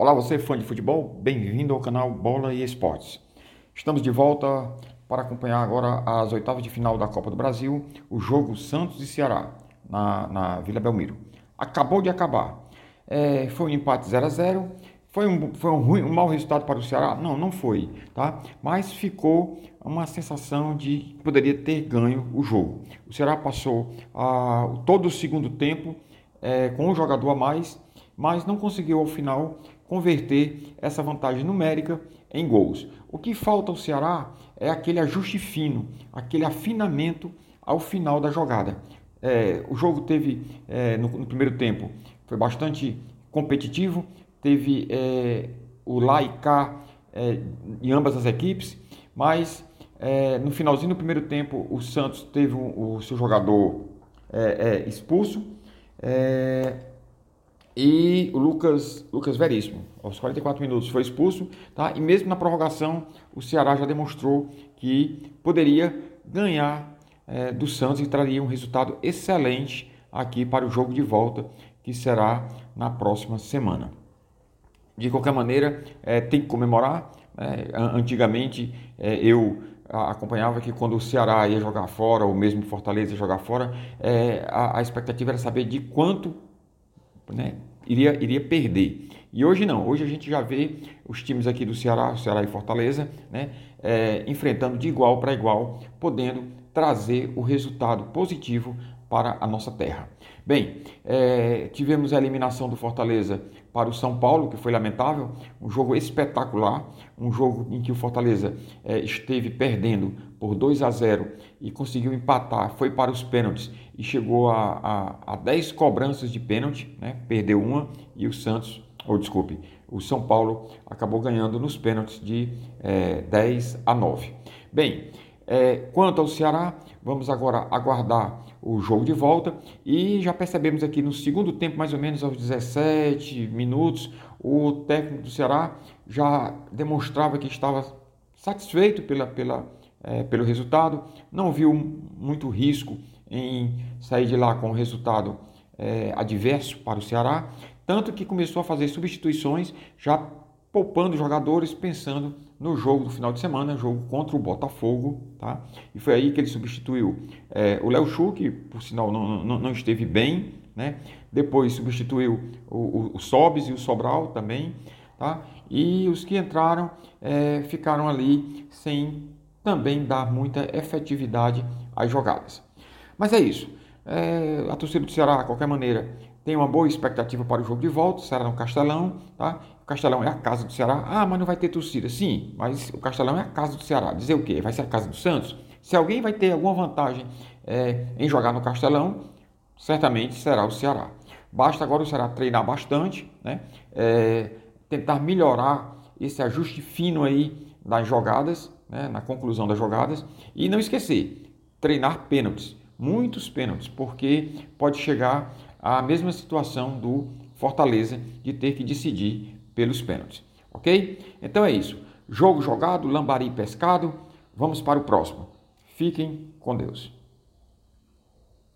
Olá, você fã de futebol? Bem-vindo ao canal Bola e Esportes. Estamos de volta para acompanhar agora as oitavas de final da Copa do Brasil, o jogo Santos e Ceará, na, na Vila Belmiro. Acabou de acabar. É, foi um empate 0 a 0 foi um, foi um, ruim, um mau resultado para o Ceará? Não, não foi, tá? Mas ficou uma sensação de que poderia ter ganho o jogo. O Ceará passou ah, todo o segundo tempo é, com um jogador a mais, mas não conseguiu ao final converter essa vantagem numérica em gols. O que falta ao Ceará é aquele ajuste fino, aquele afinamento ao final da jogada. É, o jogo teve, é, no, no, primeiro tempo, foi bastante competitivo, teve é, o lá e cá é, em ambas as equipes, mas é, no finalzinho do primeiro tempo o Santos teve o, o seu jogador é, expulso, e o Lucas, Lucas Veríssimo, aos 44 minutos, foi expulso, tá? e mesmo na prorrogação, o Ceará já demonstrou que poderia ganhar é, do Santos e traria um resultado excelente aqui para o jogo de volta, que será na próxima semana. De qualquer maneira, é, tem que comemorar. Né? Antigamente, é, eu acompanhava que quando o Ceará ia jogar fora, ou mesmo Fortaleza ia jogar fora, é, a, a expectativa era saber de quanto né, iria, iria perder. E hoje não, hoje a gente já vê os times aqui do Ceará, Ceará e Fortaleza, né, é, enfrentando de igual para igual, podendo trazer o resultado positivo para a nossa terra. Bem, é, tivemos a eliminação do Fortaleza para o São Paulo, que foi lamentável, um jogo espetacular, um jogo em que o Fortaleza é, esteve perdendo por 2 a 0 e conseguiu empatar, foi para os pênaltis e chegou a, a, a 10 cobranças de pênalti, né? perdeu uma e o Santos, ou desculpe, o São Paulo acabou ganhando nos pênaltis de é, 10 a 9. Bem, é, quanto ao Ceará, vamos agora aguardar o jogo de volta e já percebemos aqui no segundo tempo, mais ou menos aos 17 minutos, o técnico do Ceará já demonstrava que estava satisfeito pela, pela, é, pelo resultado, não viu muito risco em sair de lá com o resultado é, adverso para o Ceará, tanto que começou a fazer substituições já poupando jogadores, pensando no jogo do final de semana, jogo contra o Botafogo, tá? E foi aí que ele substituiu é, o Léo Chu, que por sinal não, não, não, esteve bem, né? Depois substituiu o, o, o Sobes e o Sobral também, tá? E os que entraram é, ficaram ali sem também dar muita efetividade às jogadas. Mas é isso. É, a torcida do Ceará, de qualquer maneira, tem uma boa expectativa para o jogo de volta, será no Castelão, tá? O Castelão é a casa do Ceará. Ah, mas não vai ter torcida. Sim, mas o Castelão é a casa do Ceará. Dizer o quê? Vai ser a casa do Santos? Se alguém vai ter alguma vantagem é, em jogar no Castelão, certamente será o Ceará. Basta agora o Ceará treinar bastante, né? É, tentar melhorar esse ajuste fino aí das jogadas, né? na conclusão das jogadas, e não esquecer, treinar pênaltis, muitos pênaltis, porque pode chegar à mesma situação do Fortaleza de ter que decidir pelos pênaltis. Ok? Então é isso. Jogo jogado, lambari pescado. Vamos para o próximo. Fiquem com Deus.